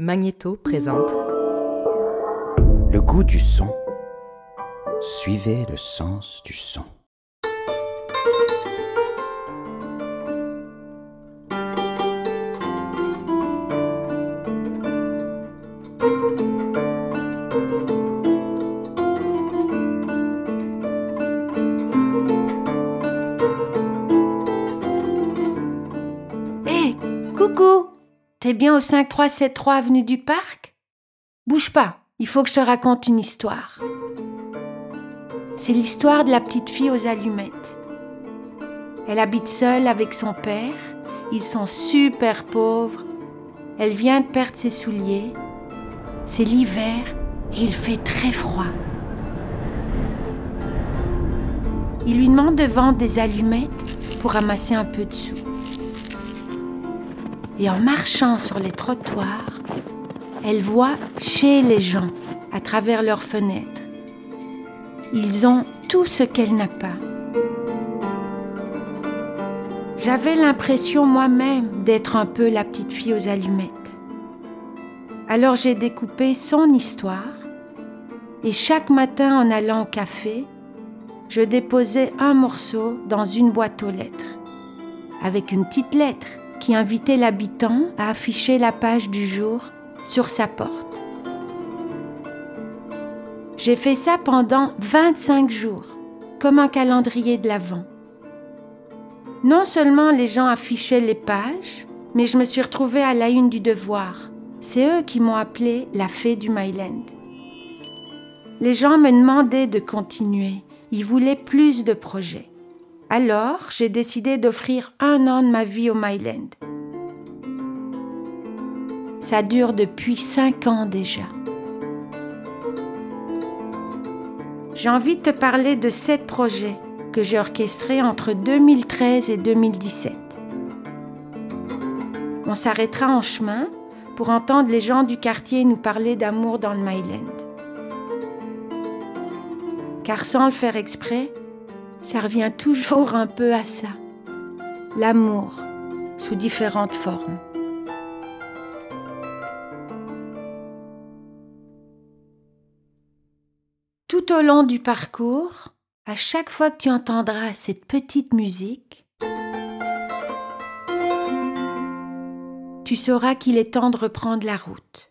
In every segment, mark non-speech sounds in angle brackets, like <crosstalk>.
Magnéto présente Le goût du son. Suivez le sens du son. T'es bien au 5373 avenue du Parc? Bouge pas, il faut que je te raconte une histoire. C'est l'histoire de la petite fille aux allumettes. Elle habite seule avec son père, ils sont super pauvres. Elle vient de perdre ses souliers. C'est l'hiver et il fait très froid. Il lui demande de vendre des allumettes pour ramasser un peu de sous. Et en marchant sur les trottoirs, elle voit chez les gens, à travers leurs fenêtres. Ils ont tout ce qu'elle n'a pas. J'avais l'impression moi-même d'être un peu la petite fille aux allumettes. Alors j'ai découpé son histoire et chaque matin en allant au café, je déposais un morceau dans une boîte aux lettres avec une petite lettre qui invitait l'habitant à afficher la page du jour sur sa porte. J'ai fait ça pendant 25 jours, comme un calendrier de l'Avent. Non seulement les gens affichaient les pages, mais je me suis retrouvée à la une du devoir. C'est eux qui m'ont appelée la fée du Myland. Les gens me demandaient de continuer. Ils voulaient plus de projets. Alors, j'ai décidé d'offrir un an de ma vie au Myland. Ça dure depuis cinq ans déjà. J'ai envie de te parler de sept projets que j'ai orchestrés entre 2013 et 2017. On s'arrêtera en chemin pour entendre les gens du quartier nous parler d'amour dans le Myland. Car sans le faire exprès, ça revient toujours un peu à ça. L'amour sous différentes formes. Tout au long du parcours, à chaque fois que tu entendras cette petite musique, tu sauras qu'il est temps de reprendre la route.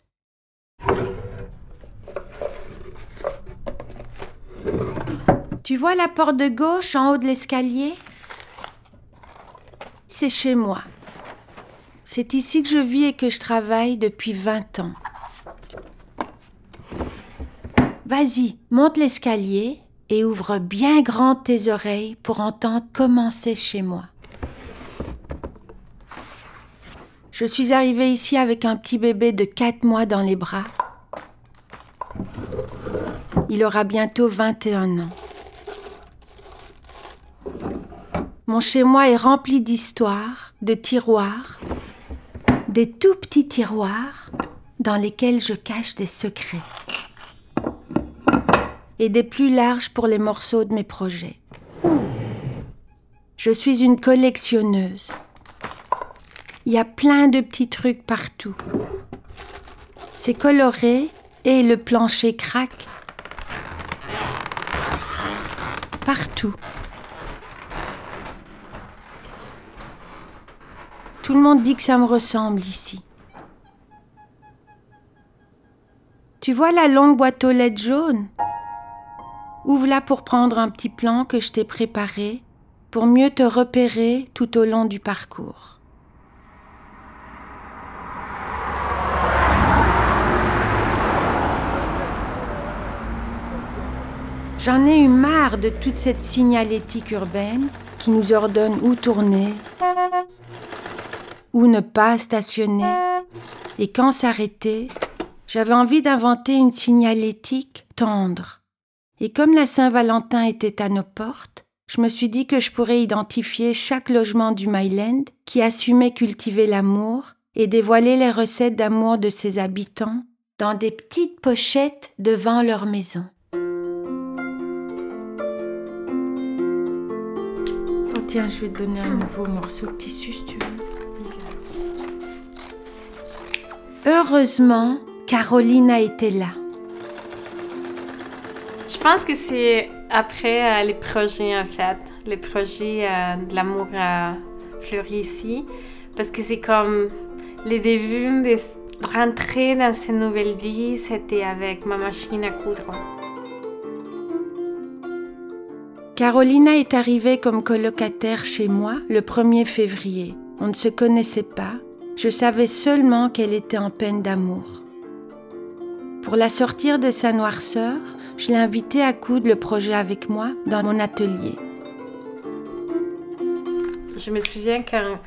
Tu vois la porte de gauche en haut de l'escalier? C'est chez moi. C'est ici que je vis et que je travaille depuis 20 ans. Vas-y, monte l'escalier et ouvre bien grand tes oreilles pour entendre comment c'est chez moi. Je suis arrivée ici avec un petit bébé de 4 mois dans les bras. Il aura bientôt 21 ans. Mon chez-moi est rempli d'histoires, de tiroirs, des tout petits tiroirs dans lesquels je cache des secrets et des plus larges pour les morceaux de mes projets. Je suis une collectionneuse. Il y a plein de petits trucs partout. C'est coloré et le plancher craque. Partout. Tout le monde dit que ça me ressemble ici. Tu vois la longue boîte aux lettres jaune Ouvre-la pour prendre un petit plan que je t'ai préparé pour mieux te repérer tout au long du parcours. J'en ai eu marre de toute cette signalétique urbaine qui nous ordonne où tourner, où ne pas stationner et quand s'arrêter. J'avais envie d'inventer une signalétique tendre. Et comme la Saint-Valentin était à nos portes, je me suis dit que je pourrais identifier chaque logement du Myland qui assumait cultiver l'amour et dévoiler les recettes d'amour de ses habitants dans des petites pochettes devant leur maison. Oh tiens, je vais te donner un nouveau morceau de tissu si tu veux. Heureusement, Caroline a été là. Je pense que c'est après euh, les projets, en fait, les projets euh, de l'amour a fleuri ici, parce que c'est comme les débuts de rentrer dans cette nouvelle vie, c'était avec ma machine à coudre. Carolina est arrivée comme colocataire chez moi le 1er février. On ne se connaissait pas. Je savais seulement qu'elle était en peine d'amour. Pour la sortir de sa noirceur, je l'ai invitée à coudre le projet avec moi dans mon atelier. Je me souviens quand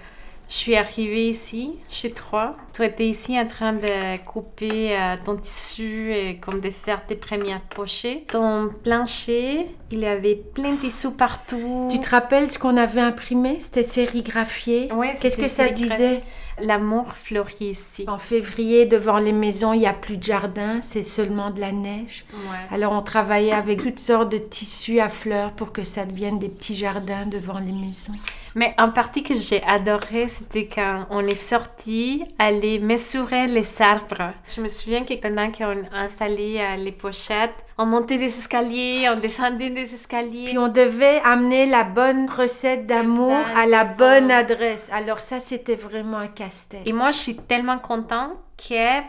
je suis arrivée ici, chez toi. Tu étais ici en train de couper euh, ton tissu et comme de faire tes premières pochettes. Ton plancher, il y avait plein de tissus partout. Tu te rappelles ce qu'on avait imprimé? C'était sérigraphié. Oui, Qu'est-ce que ça disait? L'amour fleurit ici. En février, devant les maisons, il n'y a plus de jardin, c'est seulement de la neige. Ouais. Alors on travaillait avec toutes sortes de tissus à fleurs pour que ça devienne des petits jardins devant les maisons. Mais en partie que j'ai adoré, c'était quand on est sorti aller mesurer les arbres. Je me souvien que pendant qu'on installait euh, les pochettes, on montait des escaliers, on descendait des escaliers. Puis on devait amener la bonne recette d'amour à la bonne adresse. Alors ça, c'était vraiment un casse-tête. Et moi, je suis tellement contente que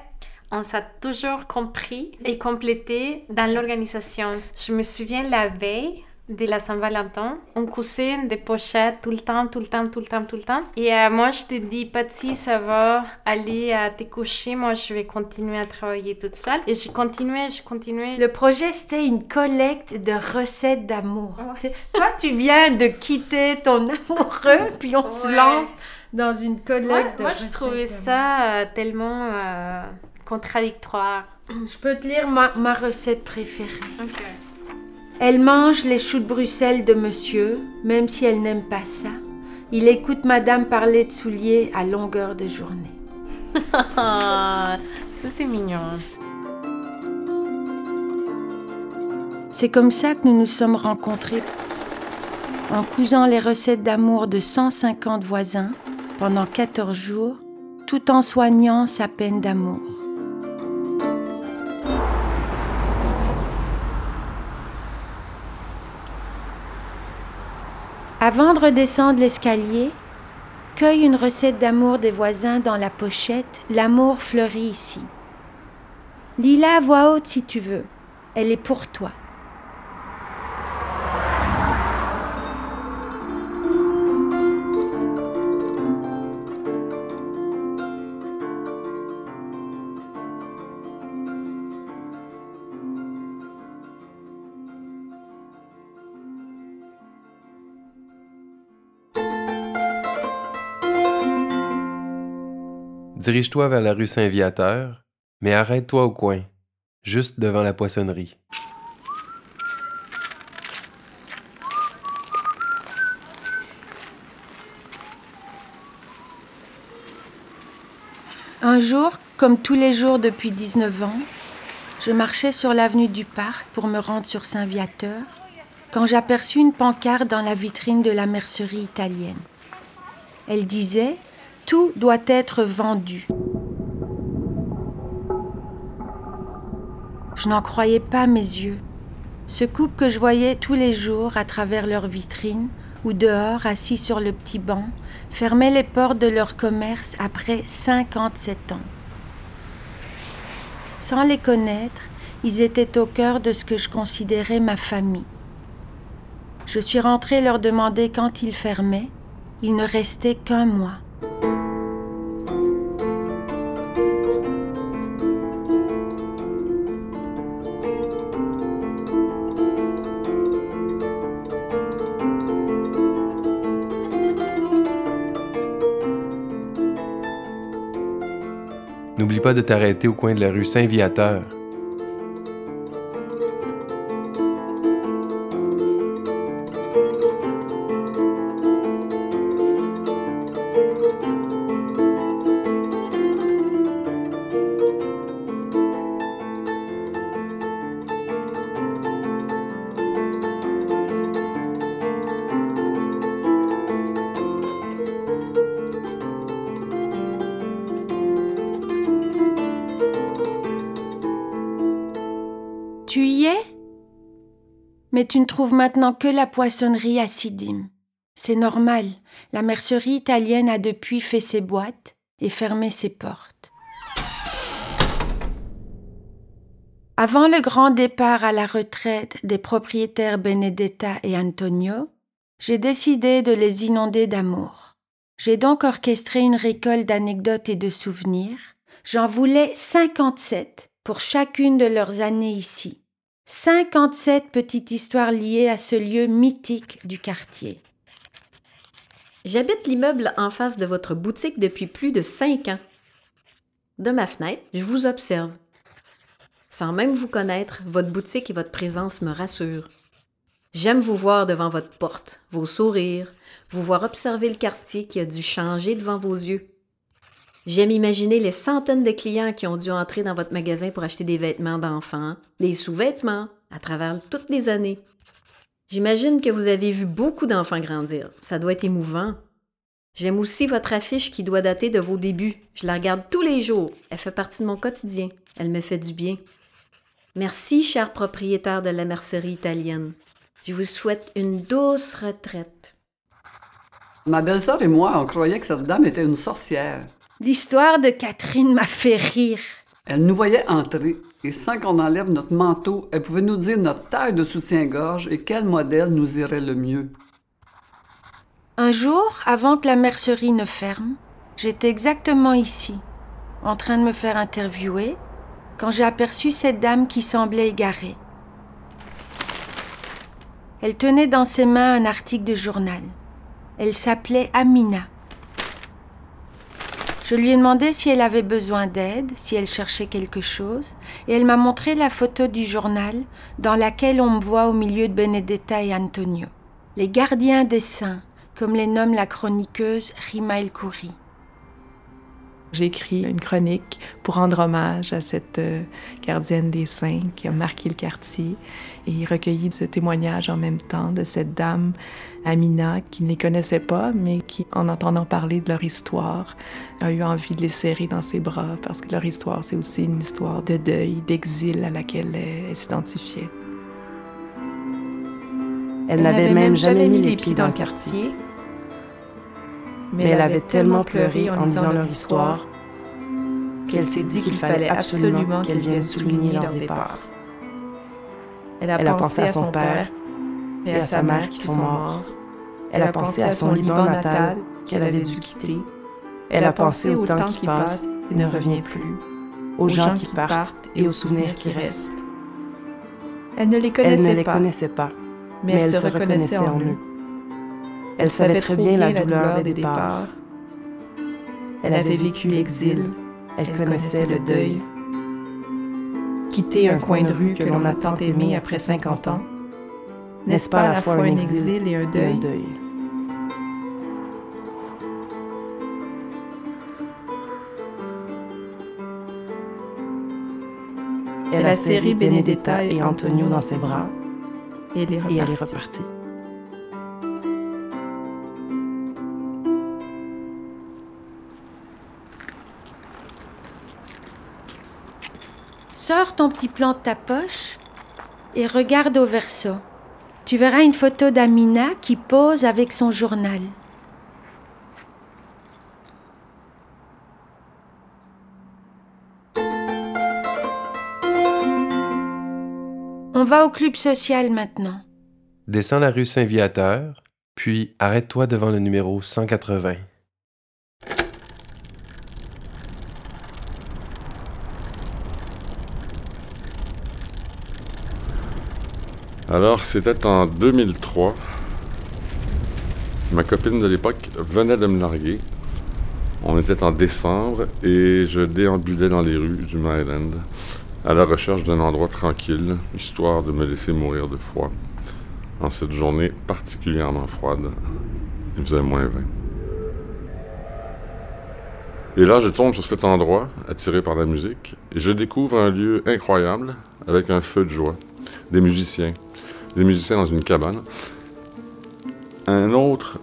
on s'est toujours compris et complété dans l'organisation. Je me souviens la veille de la Saint-Valentin, on cousait des pochettes tout le temps, tout le temps, tout le temps, tout le temps. Et euh, moi, je te dis, Patsy, ça va aller à te coucher. Moi, je vais continuer à travailler toute seule. Et j'ai continué, j'ai continué. Le projet, c'était une collecte de recettes d'amour. Toi, tu viens de quitter ton <laughs> amoureux, puis on se lance dans une collecte Ouais, de moi, je trouvais ça euh, tellement euh, contradictoire. Je peux te lire ma, ma recette préférée. Elle mange les choux de Bruxelles de monsieur, même si elle n'aime pas ça. Il écoute madame parler de souliers à longueur de journée. <laughs> Ça, c'est mignon. C'est comme ça que nous nous sommes rencontrés, en cousant les recettes d'amour de 150 voisins pendant 14 jours, tout en soignant sa peine d'amour. Avant de redescendre l'escalier, cueille une recette d'amour des voisins dans la pochette L'amour fleurit ici. Lis-la à voix haute si tu veux. Elle est pour toi. Dirige-toi vers la rue Saint-Viateur, mais arrête-toi au coin, juste devant la poissonnerie. Un jour, comme tous les jours depuis 19 ans, je marchais sur l'avenue du Parc pour me rendre sur Saint-Viateur quand j'aperçus une pancarte dans la vitrine de la mercerie italienne. Elle disait Tout doit être vendu. Je n'en croyais pas mes yeux. Ce couple que je voyais tous les jours à travers leur vitrine ou dehors assis sur le petit banc fermaient les portes de leur commerce après 57 ans. Sans les connaître, ils étaient au cœur de ce que je considérais ma famille. Je suis rentrée leur demander quand ils fermaient. Il ne restait qu'un mois. De t'arrêter au coin de la rue Saint-Viateur. Tu ne trouves maintenant que la poissonnerie à Sidim. C'est normal, la mercerie italienne a depuis fait ses boîtes et fermé ses portes. Avant le grand départ à la retraite des propriétaires Benedetta et Antonio, j'ai décidé de les inonder d'amour. J'ai donc orchestré une récolte d'anecdotes et de souvenirs. J'en voulais 57 pour chacune de leurs années ici. 57 petites histoires liées à ce lieu mythique du quartier. J'habite l'immeuble en face de votre boutique depuis plus de cinq ans. De ma fenêtre, je vous observe. Sans même vous connaître, votre boutique et votre présence me rassurent. J'aime vous voir devant votre porte, vos sourires, vous voir observer le quartier qui a dû changer devant vos yeux. J'aime imaginer les centaines de clients qui ont dû entrer dans votre magasin pour acheter des vêtements d'enfants, des sous-vêtements, à travers toutes les années. J'imagine que vous avez vu beaucoup d'enfants grandir. Ça doit être émouvant. J'aime aussi votre affiche qui doit dater de vos débuts. Je la regarde tous les jours. Elle fait partie de mon quotidien. Elle me fait du bien. Merci, cher propriétaire de la mercerie italienne. Je vous souhaite une douce retraite. Ma belle-sœur et moi, on croyait que cette dame était une sorcière. L'histoire de Catherine m'a fait rire. Elle nous voyait entrer, et sans qu'on enlève notre manteau, elle pouvait nous dire notre taille de soutien-gorge et quel modèle nous irait le mieux. Un jour, avant que la mercerie ne ferme, j'étais exactement ici, en train de me faire interviewer, quand j'ai aperçu cette dame qui semblait égarée. Elle tenait dans ses mains un article de journal. Elle s'appelait Amina. Je lui ai demandé si elle avait besoin d'aide, si elle cherchait quelque chose, et elle m'a montré la photo du journal dans laquelle on me voit au milieu de Benedetta et Antonio, les gardiens des saints, comme les nomme la chroniqueuse Rima El Khoury. J'ai écrit une chronique pour rendre hommage à cette euh, gardienne des saints qui a marqué le quartier et recueilli ce témoignage en même temps de cette dame, Amina, qui ne les connaissait pas, mais qui, en entendant parler de leur histoire, a eu envie de les serrer dans ses bras parce que leur histoire, c'est aussi une histoire de deuil, d'exil à laquelle elle, s'identifiait. Elle, n'avait même jamais mis les pieds dans le quartier mais elle avait tellement pleuré en disant leur histoire qu'elle s'est dit qu'il fallait absolument qu'elle vienne souligner leur départ. Elle a pensé à son père et à sa mère qui sont morts. Elle a pensé à son Liban natal qu'elle avait dû quitter. Elle a pensé au temps qui passe et ne revient plus, aux gens qui partent et aux souvenirs qui restent. Elle ne les connaissait pas, mais elle se reconnaissait en eux. Elle savait très bien la douleur des départs. Elle avait vécu l'exil. Elle connaissait le deuil. Quitter un coin de rue que l'on a tant aimé après 50 ans, n'est-ce pas à la fois un exil et un deuil? Elle a serré Benedetta et Antonio dans ses bras et elle est repartie. Sors ton petit plan de ta poche et regarde au verso. Tu verras une photo d'Amina qui pose avec son journal. On va au club social maintenant. Descends la rue Saint-Viateur, puis arrête-toi devant le numéro 180. Alors, c'était en 2003. Ma copine de l'époque venait de me larguer. On était en décembre et je déambulais dans les rues du Maryland à la recherche d'un endroit tranquille, histoire de me laisser mourir de froid. En cette journée particulièrement froide, il faisait moins 20. Et là, je tombe sur cet endroit, attiré par la musique, et je découvre un lieu incroyable, avec un feu de joie, des musiciens, des musiciens dans une cabane. Un autre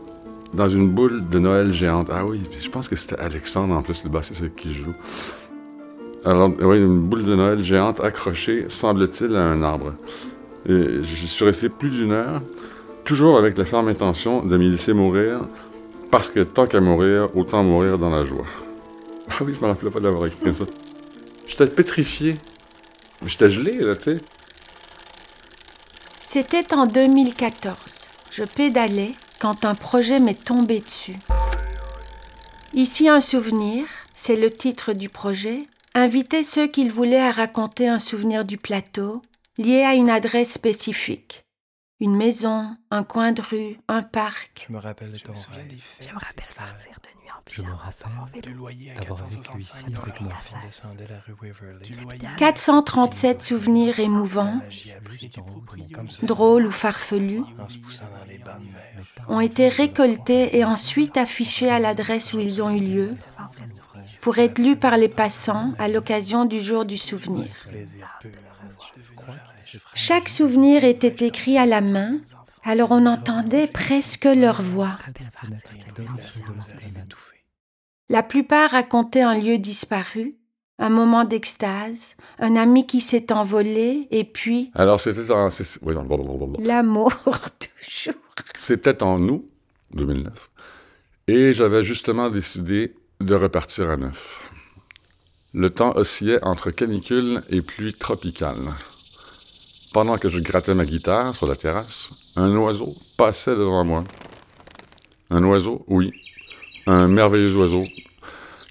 dans une boule de Noël géante. Ah oui, je pense que c'était Alexandre en plus, le bassiste qui joue. Alors, oui, une boule de Noël géante accrochée, semble-t-il, à un arbre. Et je suis resté plus d'une heure, toujours avec la ferme intention de m'y laisser mourir, parce que tant qu'à mourir, autant mourir dans la joie. Ah oui, je me rappelais pas d'avoir écrit comme ça. J'étais pétrifié. J'étais gelé, là, tu sais. C'était en 2014. Je pédalais quand un projet m'est tombé dessus. Ici un souvenir, c'est le titre du projet. Inviter ceux qu'il voulait à raconter un souvenir du plateau, lié à une adresse spécifique. Une maison, un coin de rue, un parc. Je me rappelle de ton rêve. Je me rappelle partir de nuit en Je me rappelle sur mon vélo. d'avoir vécu ici avec mon fils. On descendait la rue Waverly. 437 souvenirs émouvants, drôles ou farfelus, ont été récoltés et ensuite affichés à l'adresse où ils ont eu lieu pour être lus par les passants à l'occasion du jour du souvenir. Chaque souvenir était écrit à la main, alors on entendait presque leur voix. La plupart racontaient un lieu disparu, un moment d'extase, un ami qui s'est envolé, et puis Alors, c'était en, c'est- oui, l'amour <laughs> toujours. C'était en août 2009. Et j'avais justement décidé de repartir à neuf. Le temps oscillait entre canicule et pluie tropicale. Pendant que je grattais ma guitare sur la terrasse, un oiseau passait devant moi. Un oiseau, oui, un merveilleux oiseau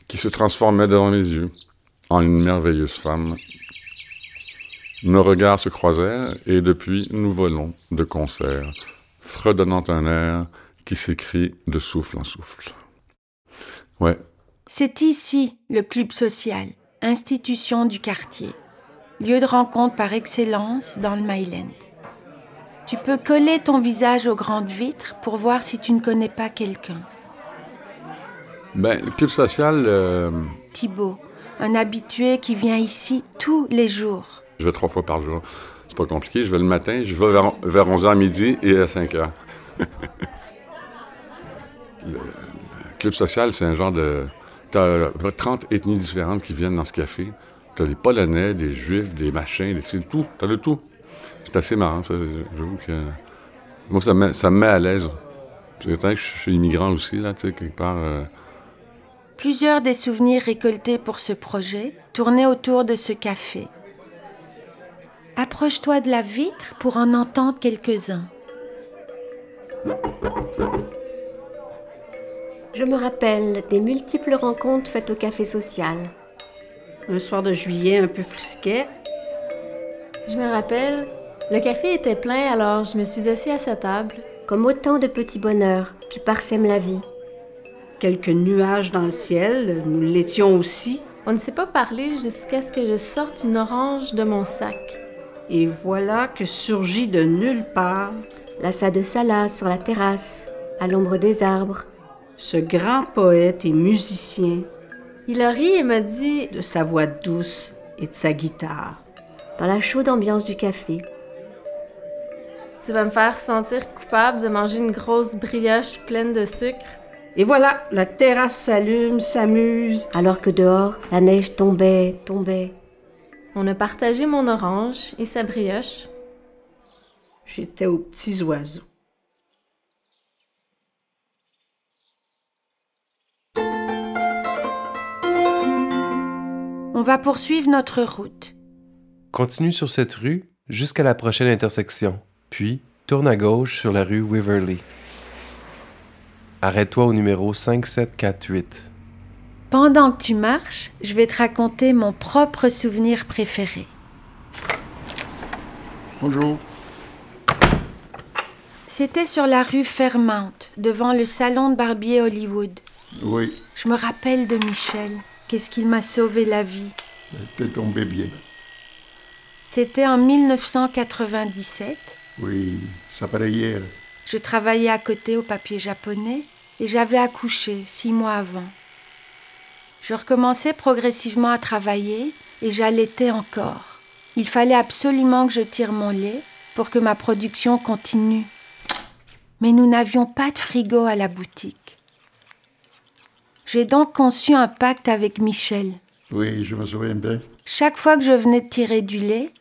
qui se transformait devant mes yeux en une merveilleuse femme. Nos regards se croisèrent et depuis nous volons de concert, fredonnant un air qui s'écrit de souffle en souffle. Ouais, C'est ici le club social, institution du quartier, lieu de rencontre par excellence dans le Myland. Tu peux coller ton visage aux grandes vitres pour voir si tu ne connais pas quelqu'un. ben, le club social, euh, Thibaut, un habitué qui vient ici tous les jours. je vais trois fois par jour. C'est pas compliqué, je vais le matin, je vais vers, vers 11h à midi et à 5h. <laughs> le, le club social, c'est un genre de... Peu près 30 ethnies différentes qui viennent dans ce café. T'as des Polonais, des Juifs, des machins, des... c'est tout. T'as de tout. C'est assez marrant, ça. J'avoue que... Moi, ça me met, ça me met à l'aise. C'est que je suis immigrant aussi, là, tu sais, quelque part... euh, Plusieurs des souvenirs récoltés pour ce projet tournaient autour de ce café. Approche-toi de la vitre pour en entendre quelques-uns. Je me rappelle des multiples rencontres faites au café social. Un soir de juillet un peu frisquet, Je me rappelle, le café était plein alors je me suis assis à sa table. Comme autant de petits bonheurs qui parsèment la vie. quelques nuages dans le ciel, nous l'étions aussi, On ne s'est pas parlé jusqu'à ce que je sorte une orange de mon sac. et voilà que surgit de nulle part L'assa de Salah sur la terrasse, à l'ombre des arbres. Ce grand poète et musicien Il a ri et m'a dit de sa voix douce et de sa guitare. Dans la chaude ambiance du café. Tu vas me faire sentir coupable de manger une grosse brioche pleine de sucre. Et voilà, la terrasse s'allume, s'amuse. Alors que dehors, la neige tombait, tombait. On a partagé mon orange et sa brioche. J'étais aux petits oiseaux. On va poursuivre notre route. Continue sur cette rue jusqu'à la prochaine intersection, puis tourne à gauche sur la rue Waverly. Arrête-toi au numéro 5748. Pendant que tu marches, je vais te raconter mon propre souvenir préféré. Bonjour. C'était sur la rue Fairmount, devant le salon de barbier Hollywood. Oui, Je me rappelle de Michel. Qu'est-ce qu'il m'a sauvé la vie? t'es tombé bien. C'était en 1997. Oui, ça paraît hier. Je travaillais à côté au papier japonais et j'avais accouché six mois avant. Je recommençais progressivement à travailler et j'allaitais encore. Il fallait absolument que je tire mon lait pour que ma production continue. Mais nous n'avions pas de frigo à la boutique. J'ai donc conçu un pacte avec Michel. Oui, je me souviens bien. Chaque fois que je venais de tirer du lait,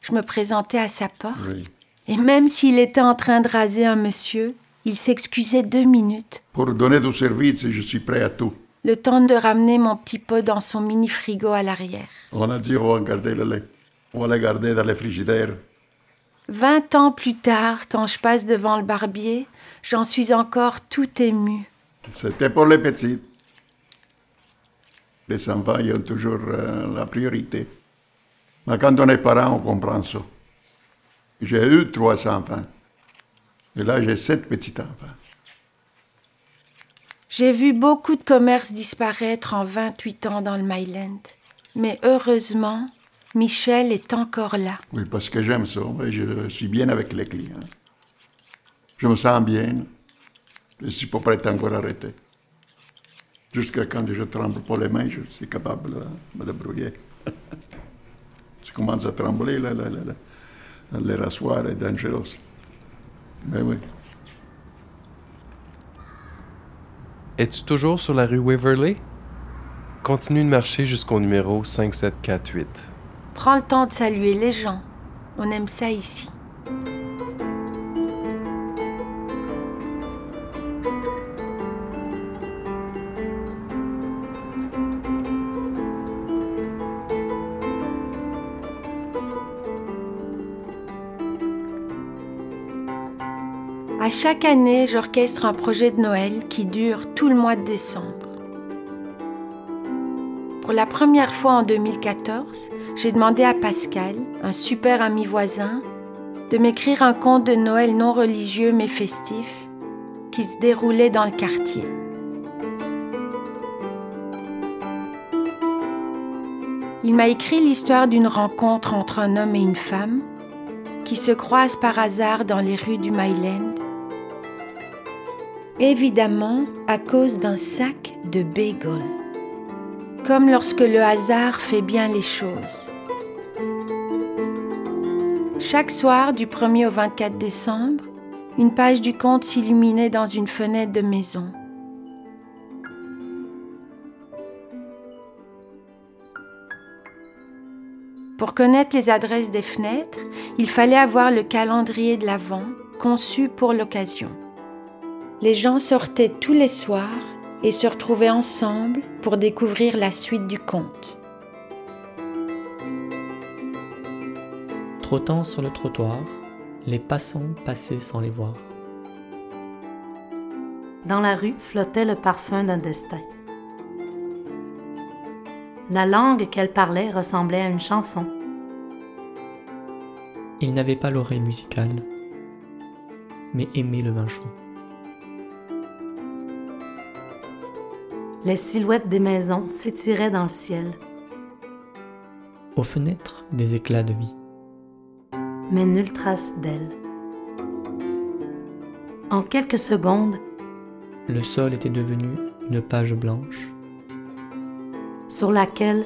je me présentais à sa porte. Oui. Et même s'il était en train de raser un monsieur, il s'excusait deux minutes. Pour donner du service, je suis prêt à tout. Le temps de ramener mon petit pot dans son mini frigo à l'arrière. On a dit on va garder le lait. On va le garder dans le frigidaire. Vingt ans plus tard, quand je passe devant le barbier, j'en suis encore tout ému. C'était pour les petits. Les enfants, ils ont toujours euh, la priorité. Mais quand on est parent, on comprend ça. J'ai eu trois enfants. Et là, j'ai sept petits-enfants. J'ai vu beaucoup de commerces disparaître en 28 ans dans le Myland. Mais heureusement, Michel est encore là. Oui, parce que j'aime ça. et Je suis bien avec les clients. Je me sens bien. Je suis pas prêt à encore arrêter. Jusqu'à quand je tremble pour les mains, je suis capable de me débrouiller. <laughs> tu commences à trembler, là, là, là, là. Le rasoir est dangereux. Mais oui. Es-tu toujours sur la rue Waverley? Continue de marcher jusqu'au numéro 5748. Prends le temps de saluer les gens. On aime ça ici. Chaque année, j'orchestre un projet de Noël qui dure tout le mois de décembre. Pour la première fois en 2014, j'ai demandé à Pascal, un super ami voisin, de m'écrire un conte de Noël non religieux mais festif qui se déroulait dans le quartier. Il m'a écrit l'histoire d'une rencontre entre un homme et une femme qui se croisent par hasard dans les rues du Myland évidemment à cause d'un sac de bagel, comme lorsque le hasard fait bien les choses. Chaque soir, du 1er au 24 décembre, une page du conte s'illuminait dans une fenêtre de maison. Pour connaître les adresses des fenêtres, il fallait avoir le calendrier de l'Avent conçu pour l'occasion les gens sortaient tous les soirs et se retrouvaient ensemble pour découvrir la suite du conte. Trottant sur le trottoir, les passants passaient sans les voir. Dans la rue flottait le parfum d'un destin. La langue qu'elle parlait ressemblait à une chanson. Il n'avait pas l'oreille musicale, mais aimait le vin chaud. Les silhouettes des maisons s'étiraient dans le ciel. Aux fenêtres, des éclats de vie. Mais nulle trace d'elle. En quelques secondes, le sol était devenu une page blanche sur laquelle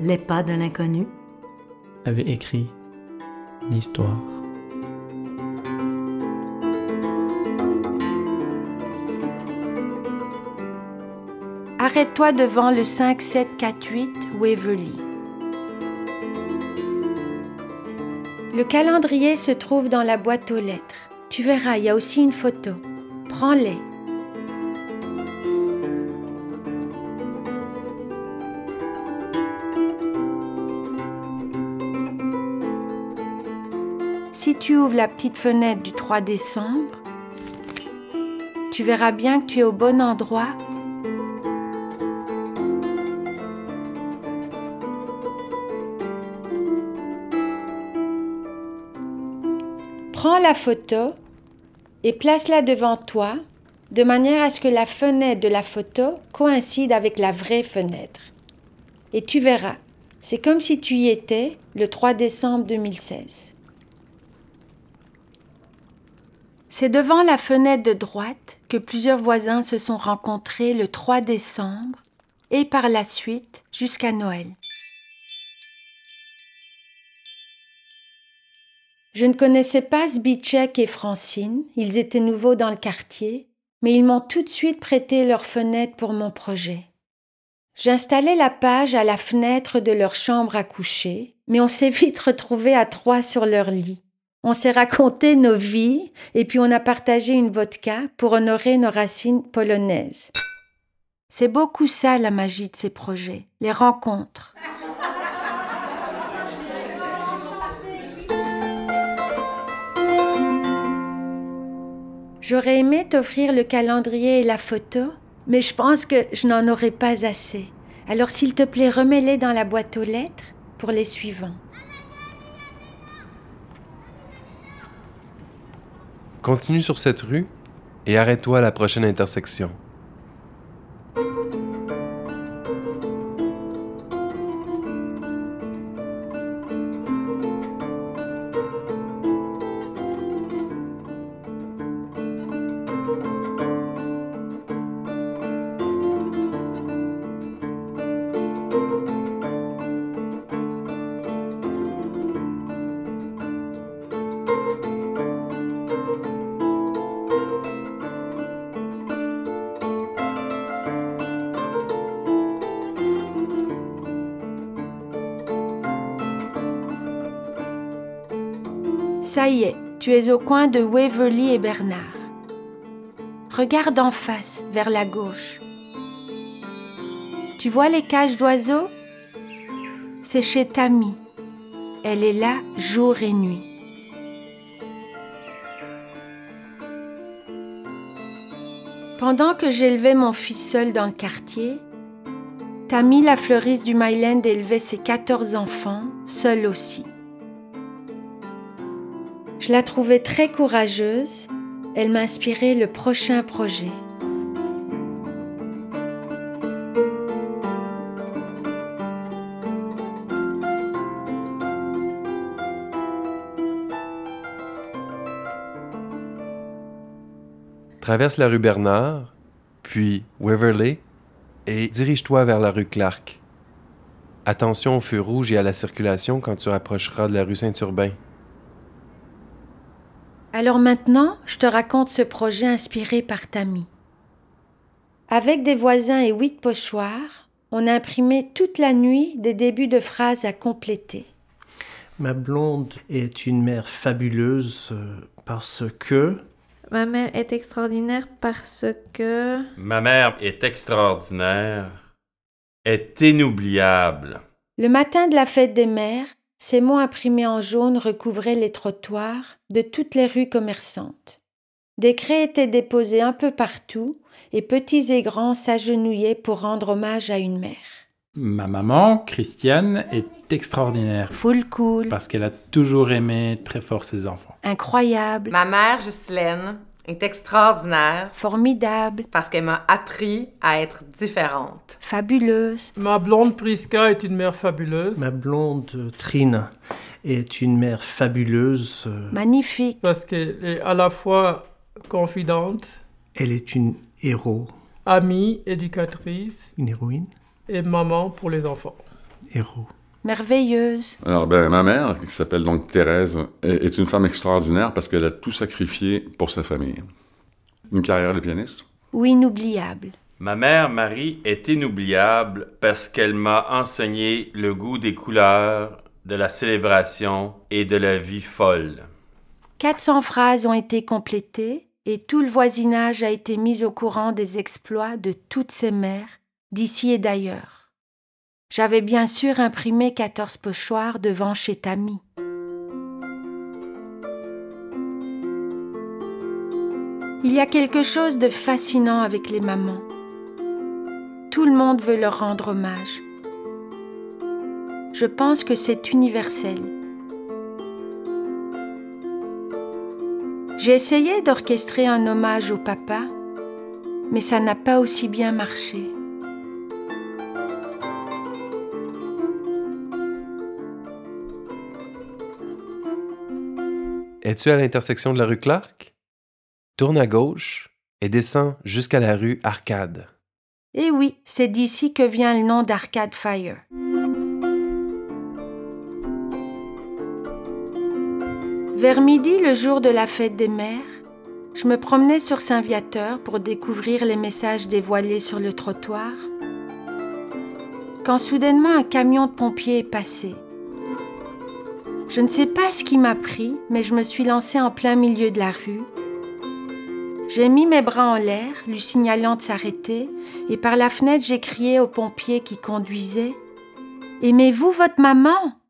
les pas de l'inconnu avaient écrit une Arrête-toi devant le 5748 Waverly. Le calendrier se trouve dans la boîte aux lettres. Tu verras, il y a aussi une photo. Prends-les. Si tu ouvres la petite fenêtre du 3 décembre, tu verras bien que tu es au bon endroit Prends la photo et place-la devant toi de manière à ce que la fenêtre de la photo coïncide avec la vraie fenêtre. Et tu verras, c'est comme si tu y étais le 3 décembre 2016. C'est devant la fenêtre de droite que plusieurs voisins se sont rencontrés le 3 décembre et par la suite jusqu'à Noël. Je ne connaissais pas Sbitchek et Francine, ils étaient nouveaux dans le quartier, mais ils m'ont tout de suite prêté leur fenêtre pour mon projet. J'installais la page à la fenêtre de leur chambre à coucher, mais on s'est <laughs> vite retrouvés à trois sur leur lit. On s'est raconté nos vies et puis on a partagé une vodka pour honorer nos racines polonaises. C'est beaucoup ça la magie de ces projets, les rencontres. J'aurais aimé t'offrir le calendrier et la photo, mais je pense que je n'en aurai pas assez. Alors s'il te plaît, remets-les dans la boîte aux lettres pour les suivants. Continue sur cette rue et arrête-toi à la prochaine intersection. Ça y est, tu es au coin de Waverly et Bernard. Regarde en face, vers la gauche. Tu vois les cages d'oiseaux? C'est chez Tammy. Elle est là jour et nuit. Pendant que j'élevais mon fils seul dans le quartier, Tammy, la fleuriste du Myland, élevait ses 14 enfants, seule aussi. Je la trouvais très courageuse. Elle m'a inspiré le prochain projet. Traverse la rue Bernard, puis Waverley, et dirige-toi vers la rue Clark. Attention au feu rouge et à la circulation quand tu rapprocheras de la rue Saint-Urbain. Alors maintenant, je te raconte ce projet inspiré par Tammy. Avec des voisins et huit pochoirs, on a imprimé toute la nuit des débuts de phrases à compléter. Ma blonde est une mère fabuleuse euh, parce que... Ma mère est extraordinaire parce que... Ma mère est extraordinaire, est inoubliable. Le matin de la fête des mères, ces mots imprimés en jaune recouvraient les trottoirs de toutes les rues commerçantes. Des craies étaient déposées un peu partout et petits et grands s'agenouillaient pour rendre hommage à une mère. Ma maman, Christiane, est extraordinaire. Full cool. Parce qu'elle a toujours aimé très fort ses enfants. Incroyable. Ma mère, Ghislaine, est extraordinaire. Formidable. Parce qu'elle m'a appris à être différente. Fabuleuse. Ma blonde Priska est une mère fabuleuse. Ma blonde euh, Trine est une mère fabuleuse. euh, Magnifique. Parce qu'elle est à la fois confidente, Elle est une héros, amie, éducatrice une héroïne, et maman pour les enfants. héros. Merveilleuse. Alors, ben, ma mère, qui s'appelle donc Thérèse, est, est une femme extraordinaire parce qu'elle a tout sacrifié pour sa famille. Une carrière de pianiste? Ou inoubliable. Ma mère Marie est inoubliable parce qu'elle m'a enseigné le goût des couleurs, de la célébration et de la vie folle. 400 phrases ont été complétées et tout le voisinage a été mis au courant des exploits de toutes ces mères, d'ici et d'ailleurs. J'avais bien sûr imprimé 14 pochoirs devant chez Tammy. Il y a quelque chose de fascinant avec les mamans. Tout le monde veut leur rendre hommage. Je pense que c'est universel. J'ai essayé d'orchestrer un hommage au papa, mais ça n'a pas aussi bien marché. Es-tu à l'intersection de la rue Clark? Tourne à gauche et descends jusqu'à la rue Arcade. Et oui, c'est d'ici que vient le nom d'Arcade Fire. Vers midi, le jour de la fête des mères, je me promenais sur Saint-Viateur pour découvrir les messages dévoilés sur le trottoir. quand soudainement un camion de pompiers est passé. Je ne sais pas ce qui m'a pris, mais je me suis lancée en plein milieu de la rue. J'ai mis mes bras en l'air, lui signalant de s'arrêter, et par la fenêtre j'ai crié au pompier qui conduisait Aimez-vous votre maman?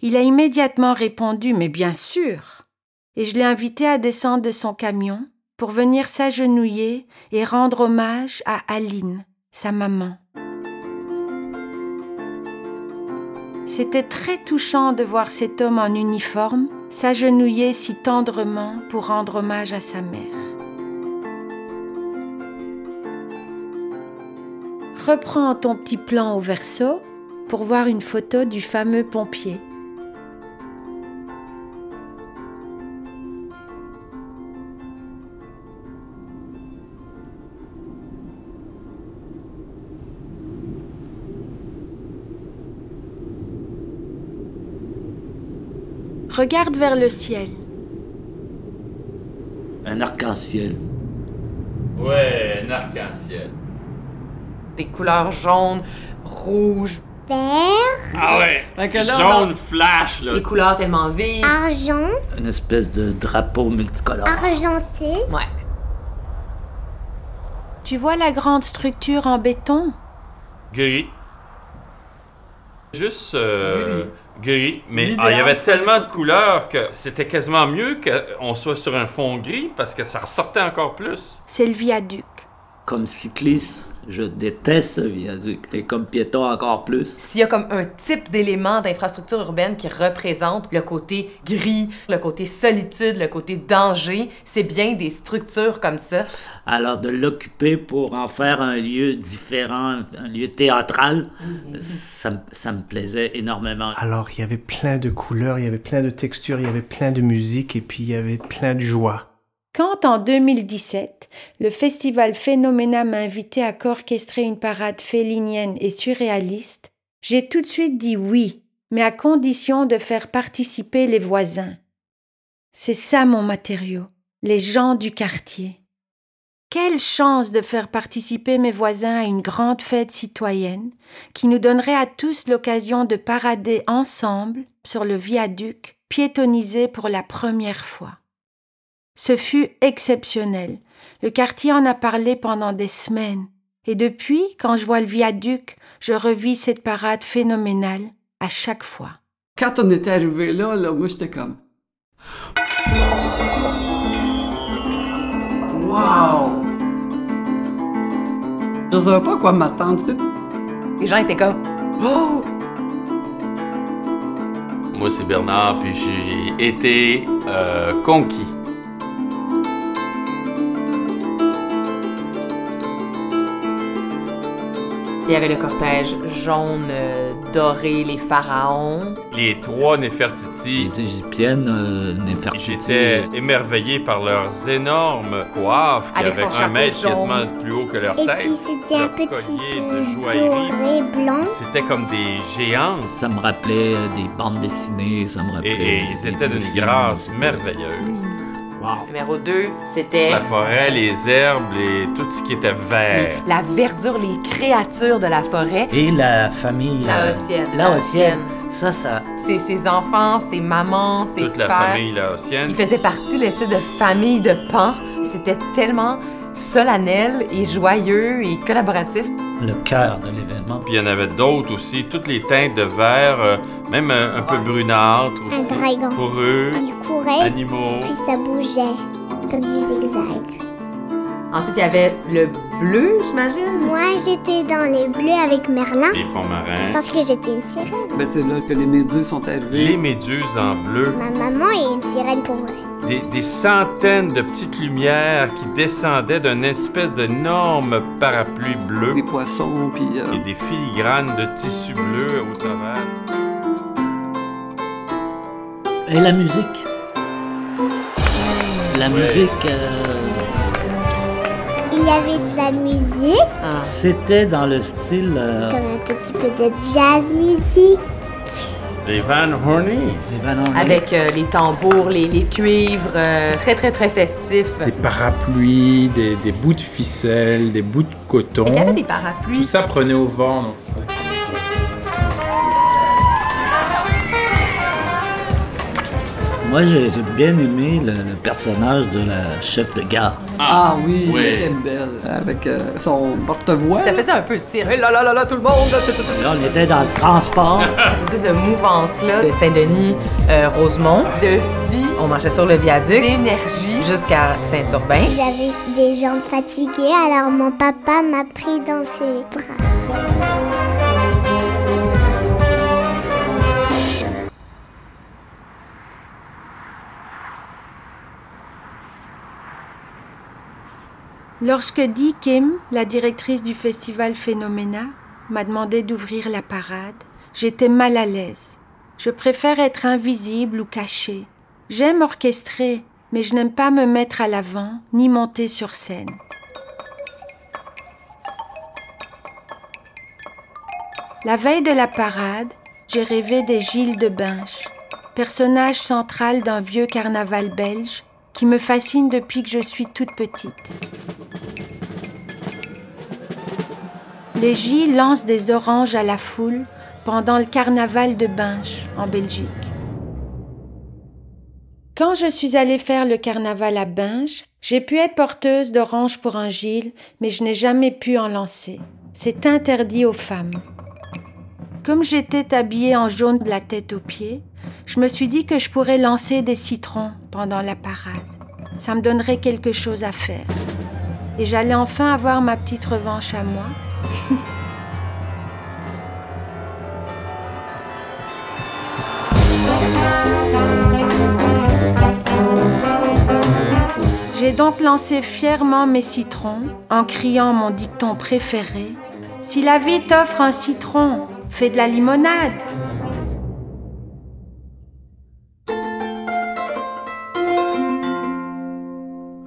Il a immédiatement répondu Mais bien sûr Et je l'ai invité à descendre de son camion pour venir s'agenouiller et rendre hommage à Aline, sa maman. C'était très touchant de voir cet homme en uniforme s'agenouiller si tendrement pour rendre hommage à sa mère. Reprends ton petit plan au verso pour voir une photo du fameux pompier. Regarde vers le ciel. Un arc-en-ciel. Ouais, un arc-en-ciel. Des couleurs jaunes, rouges, vert, Ah ouais! Que là, Jaune dans- flash, là. des couleurs tellement vives. argent, Une espèce de drapeau multicolore. argenté, Ouais. Tu vois la grande structure en béton? Gris. Juste euh, gris. Mais L'idéal ah, il y avait tellement de couleurs que c'était quasiment mieux qu'on soit sur un fond gris parce que ça ressortait encore plus. C'est le viaduc. Comme cycliste, je déteste ce viaduc. Et comme piéton, encore plus. S'il y a comme un type d'élément d'infrastructure urbaine qui représente le côté gris, le côté solitude, le côté danger, c'est bien des structures comme ça. Alors, de l'occuper pour en faire un lieu différent, un lieu théâtral, ça, me- ça me plaisait énormément. Alors, il y avait plein de couleurs, il y avait plein de textures, il y avait plein de musique et puis il y avait plein de joie. Quand en 2017, le festival Phénoména m'a invité à orchestrer une parade félinienne et surréaliste, j'ai tout de suite dit oui, mais à condition de faire participer les voisins. C'est ça mon matériau, les gens du quartier. Quelle chance de faire participer mes voisins à une grande fête citoyenne qui nous donnerait à tous l'occasion de parader ensemble sur le viaduc piétonnisé pour la première fois. Ce fut exceptionnel. Le quartier en a parlé pendant des semaines. Et depuis, quand je vois le viaduc, je revis cette parade phénoménale à chaque fois. Quand on était arrivé là, là moi, j'étais comme... Wow! Je savais pas à quoi m'attendre. Les gens étaient comme Oh! Moi, c'est Bernard, puis j'ai été euh, conquis. Il y avait le cortège jaune, euh, doré, les pharaons. Les trois Néfertiti. Les Égyptiennes, euh, Néfertiti. J'étais émerveillé par leurs énormes coiffes qui Avec avaient un mètre jaune. quasiment plus haut que leur et tête. puis c'était un petit de joaillerie. doré, blanc. C'était comme des géantes. Ça me rappelait des bandes dessinées, ça me Et, rappelait... et ils des étaient d'une grâce merveilleuse. Numéro 2, c'était La forêt, les herbes, et tout ce qui était vert. la verdure, les créatures de la forêt. Et la famille... euh, Laotienne. Laotienne. Ça, ça... Ses, ses enfants, ses mamans, ses Toute la famille laotienne. Il faisait partie de l'espèce de famille de Pan. C'était tellement solennel et joyeux et collaboratif. Le cœur de l'événement. Puis il y en avait d'autres aussi, toutes les teintes de vert, euh, même un, un peu brunâtres Un aussi. dragon. Pour eux, Il courait, animaux. puis ça bougeait, comme du zigzag. Ensuite, il y avait le bleu, j'imagine? Moi, j'étais dans les bleus avec Merlin, Les fonds marins. parce que j'étais une sirène. Ben, c'est là que les méduses sont arrivées. Les méduses en bleu. Ma maman est une sirène pour vrai. Des, des centaines de petites lumières qui descendaient d'une espèce d'énorme parapluie bleu. Des poissons, puis... euh, Et des filigranes de tissu bleu au travers. Et la musique. La Ouais. musique, euh, Il y avait de la musique, c'était dans le style... euh, comme un petit peu de jazz musique. Les Van Hornies. Avec euh, les tambours, les, les cuivres. euh, très, très, très festif. Des parapluies, des, des bouts de ficelle, des bouts de coton. Il y avait des parapluies. Tout ça prenait au vent. donc. Moi, j'ai bien aimé le, le personnage de la chef de gare. Ah, oui, oui. elle était belle. Avec euh, son porte-voix. Ça faisait un peu cirque. Là, là, là, là, tout le monde. Là, on était dans le transport. Une <laughs> espèce de mouvance-là de Saint-Denis, euh, Rosemont, de vie. On marchait sur le viaduc, d'énergie jusqu'à Saint-Urbain. J'avais des jambes fatiguées, alors mon papa m'a pris dans ses bras. Lorsque Dee Kim, la directrice du festival Phénoména, m'a demandé d'ouvrir la parade, j'étais mal à l'aise. Je préfère être invisible ou caché. J'aime orchestrer, mais je n'aime pas me mettre à l'avant ni monter sur scène. La veille de la parade, j'ai rêvé des Gilles de Binche, personnage central d'un vieux carnaval belge qui me fascine depuis que je suis toute petite. Les Gilles lancent des oranges à la foule pendant le carnaval de Binche en Belgique. Quand je suis allée faire le carnaval à Binche, j'ai pu être porteuse d'oranges pour un Gilles, mais je n'ai jamais pu en lancer. C'est interdit aux femmes. Comme j'étais habillée en jaune de la tête aux pieds, je me suis dit que je pourrais lancer des citrons pendant la parade. Ça me donnerait quelque chose à faire. Et j'allais enfin avoir ma petite revanche à moi. <laughs> J'ai donc lancé fièrement mes citrons en criant mon dicton préféré. Si la vie t'offre un citron, fais de la limonade.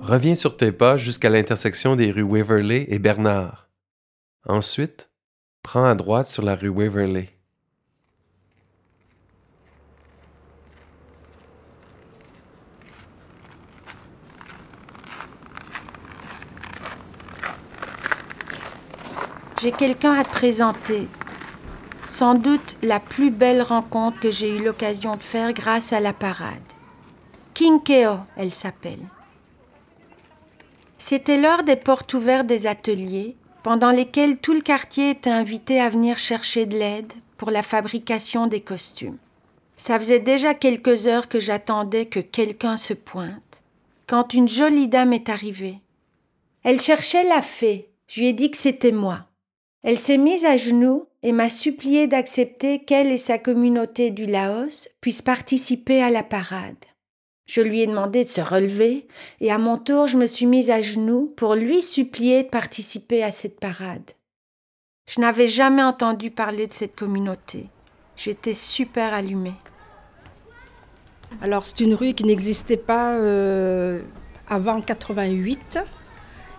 Reviens sur tes pas jusqu'à l'intersection des rues Waverley et Bernard. Ensuite, prends à droite sur la rue Waverley. J'ai quelqu'un à te présenter. Sans doute la plus belle rencontre que j'ai eu l'occasion de faire grâce à la parade. Kinkeo, elle s'appelle. C'était l'heure des portes ouvertes des ateliers, pendant lesquels tout le quartier était invité à venir chercher de l'aide pour la fabrication des costumes. Ça faisait déjà quelques heures que j'attendais que quelqu'un se pointe, quand une jolie dame est arrivée. Elle cherchait la fée. Je lui ai dit que c'était moi. Elle s'est mise à genoux et m'a supplié d'accepter qu'elle et sa communauté du Laos puissent participer à la parade. Je lui ai demandé de se relever et à mon tour je me suis mise à genoux pour lui supplier de participer à cette parade. Je n'avais jamais entendu parler de cette communauté. J'étais super allumée. Alors c'est une rue qui n'existait pas euh, avant 88.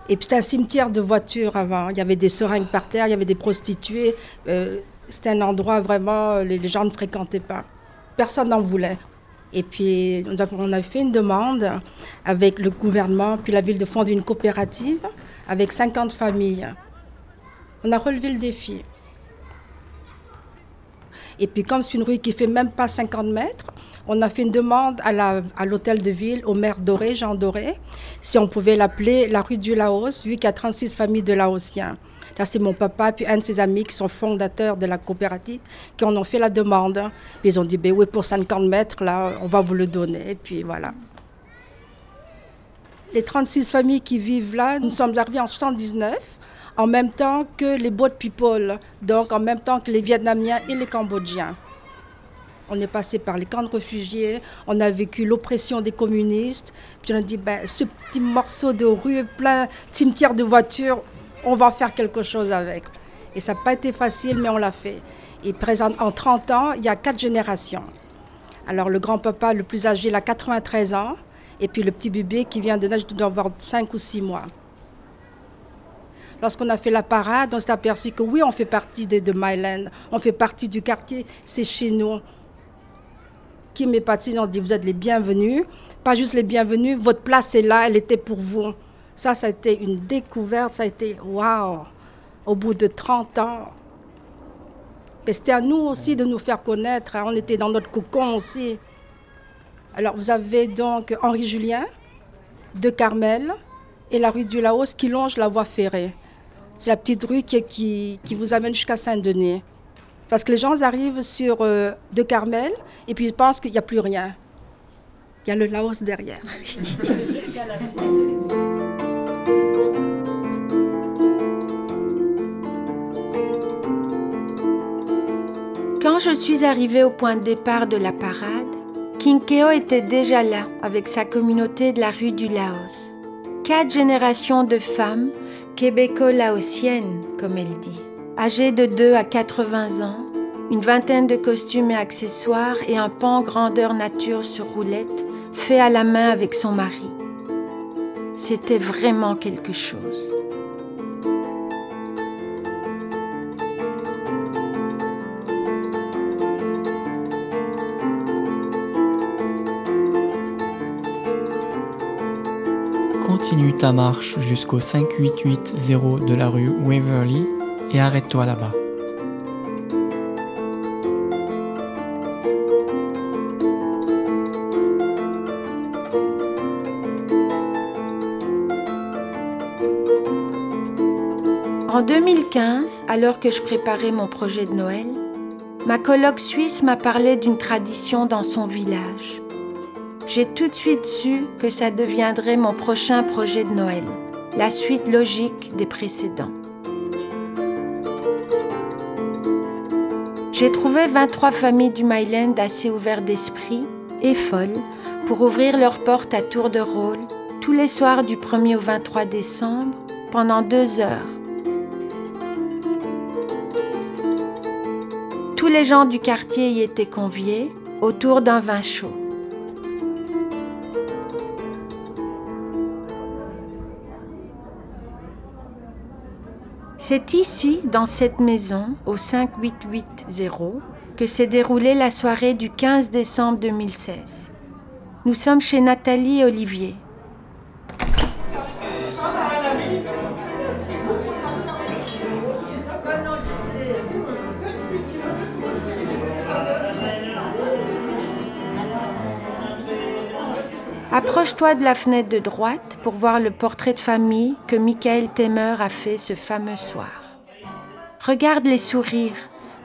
Et puis c'était un cimetière de voitures avant. Il y avait des seringues par terre, il y avait des prostituées. Euh, c'était un endroit vraiment, les, les gens ne fréquentaient pas. Personne n'en voulait. Et puis on a fait une demande avec le gouvernement, puis la ville de fonder une coopérative avec 50 familles. On a relevé le défi. Et puis comme c'est une rue qui fait même pas 50 mètres, on a fait une demande à, la, à l'hôtel de ville, au maire Doré, Jean Doré, si on pouvait l'appeler la rue du Laos, vu qu'il y a 36 familles de Laotiens. Là, c'est mon papa, puis un de ses amis qui sont fondateurs de la coopérative, qui en ont fait la demande. Puis ils ont dit, ben oui, pour 50 mètres, là, on va vous le donner. Et puis voilà. Les 36 familles qui vivent là, nous sommes arrivés en 79, en même temps que les boat people, donc en même temps que les Vietnamiens et les Cambodgiens. On est passé par les camps de réfugiés, on a vécu l'oppression des communistes, puis on a dit, ben, ce petit morceau de rue plein cimetière de voitures, on va faire quelque chose avec. Et ça n'a pas été facile, mais on l'a fait. Et présent, en 30 ans, il y a quatre générations. Alors le grand-papa le plus âgé, il a 93 ans, et puis le petit bébé qui vient de naître doit avoir 5 ou 6 mois. Lorsqu'on a fait la parade, on s'est aperçu que oui, on fait partie de, de Myland, on fait partie du quartier, c'est chez nous. Kim et Patsy ont dit, vous êtes les bienvenus. Pas juste les bienvenus, votre place est là, elle était pour vous. Ça, ça a été une découverte, ça a été waouh! Au bout de 30 ans. Mais c'était à nous aussi de nous faire connaître. hein. On était dans notre cocon aussi. Alors vous avez donc Henri Julien, De Carmel et la rue du Laos qui longe la voie ferrée. C'est la petite rue qui, qui, vous amène jusqu'à Saint-Denis. Parce que les gens arrivent sur euh, De Carmel et puis ils pensent qu'il n'y a plus rien. Il y a le Laos derrière. <laughs> <laughs> Quand je suis arrivée au point de départ de la parade, Kinkeo était déjà là avec sa communauté de la rue du Laos. Quatre générations de femmes, québéco-laotiennes, comme elle dit, âgées de 2 à 80 ans, une vingtaine de costumes et accessoires et un pan grandeur nature sur roulette fait à la main avec son mari. C'était vraiment quelque chose. Marche jusqu'au 5880 de la rue Waverly et arrête-toi là-bas. En 2015, alors que je préparais mon projet de Noël, ma colloque suisse m'a parlé d'une tradition dans son village j'ai tout de suite su que ça deviendrait mon prochain projet de Noël, la suite logique des précédents. J'ai trouvé 23 familles du Myland assez ouvertes d'esprit et folles pour ouvrir leurs portes à tour de rôle tous les soirs du 1er au 23 décembre pendant deux heures. Tous les gens du quartier y étaient conviés autour d'un vin chaud. C'est ici, dans cette maison, au 5880, que s'est déroulée la soirée du 15 décembre 2016. Nous sommes chez Nathalie et Olivier. Approche-toi de la fenêtre de droite pour voir le portrait de famille que Michael Temer a fait ce fameux soir. Regarde les sourires,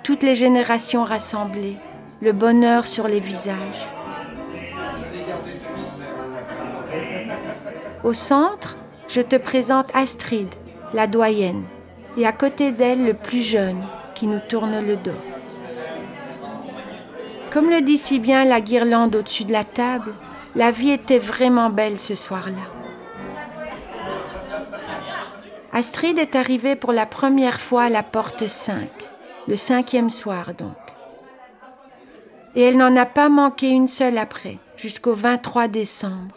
toutes les générations rassemblées, le bonheur sur les visages. Au centre, je te présente Astrid, la doyenne, et à côté d'elle le plus jeune qui nous tourne le dos. Comme le dit si bien la guirlande au-dessus de la table, la vie était vraiment belle ce soir-là. Astrid est arrivée pour la première fois à la porte 5, le cinquième soir donc. Et elle n'en a pas manqué une seule après, jusqu'au 23 décembre.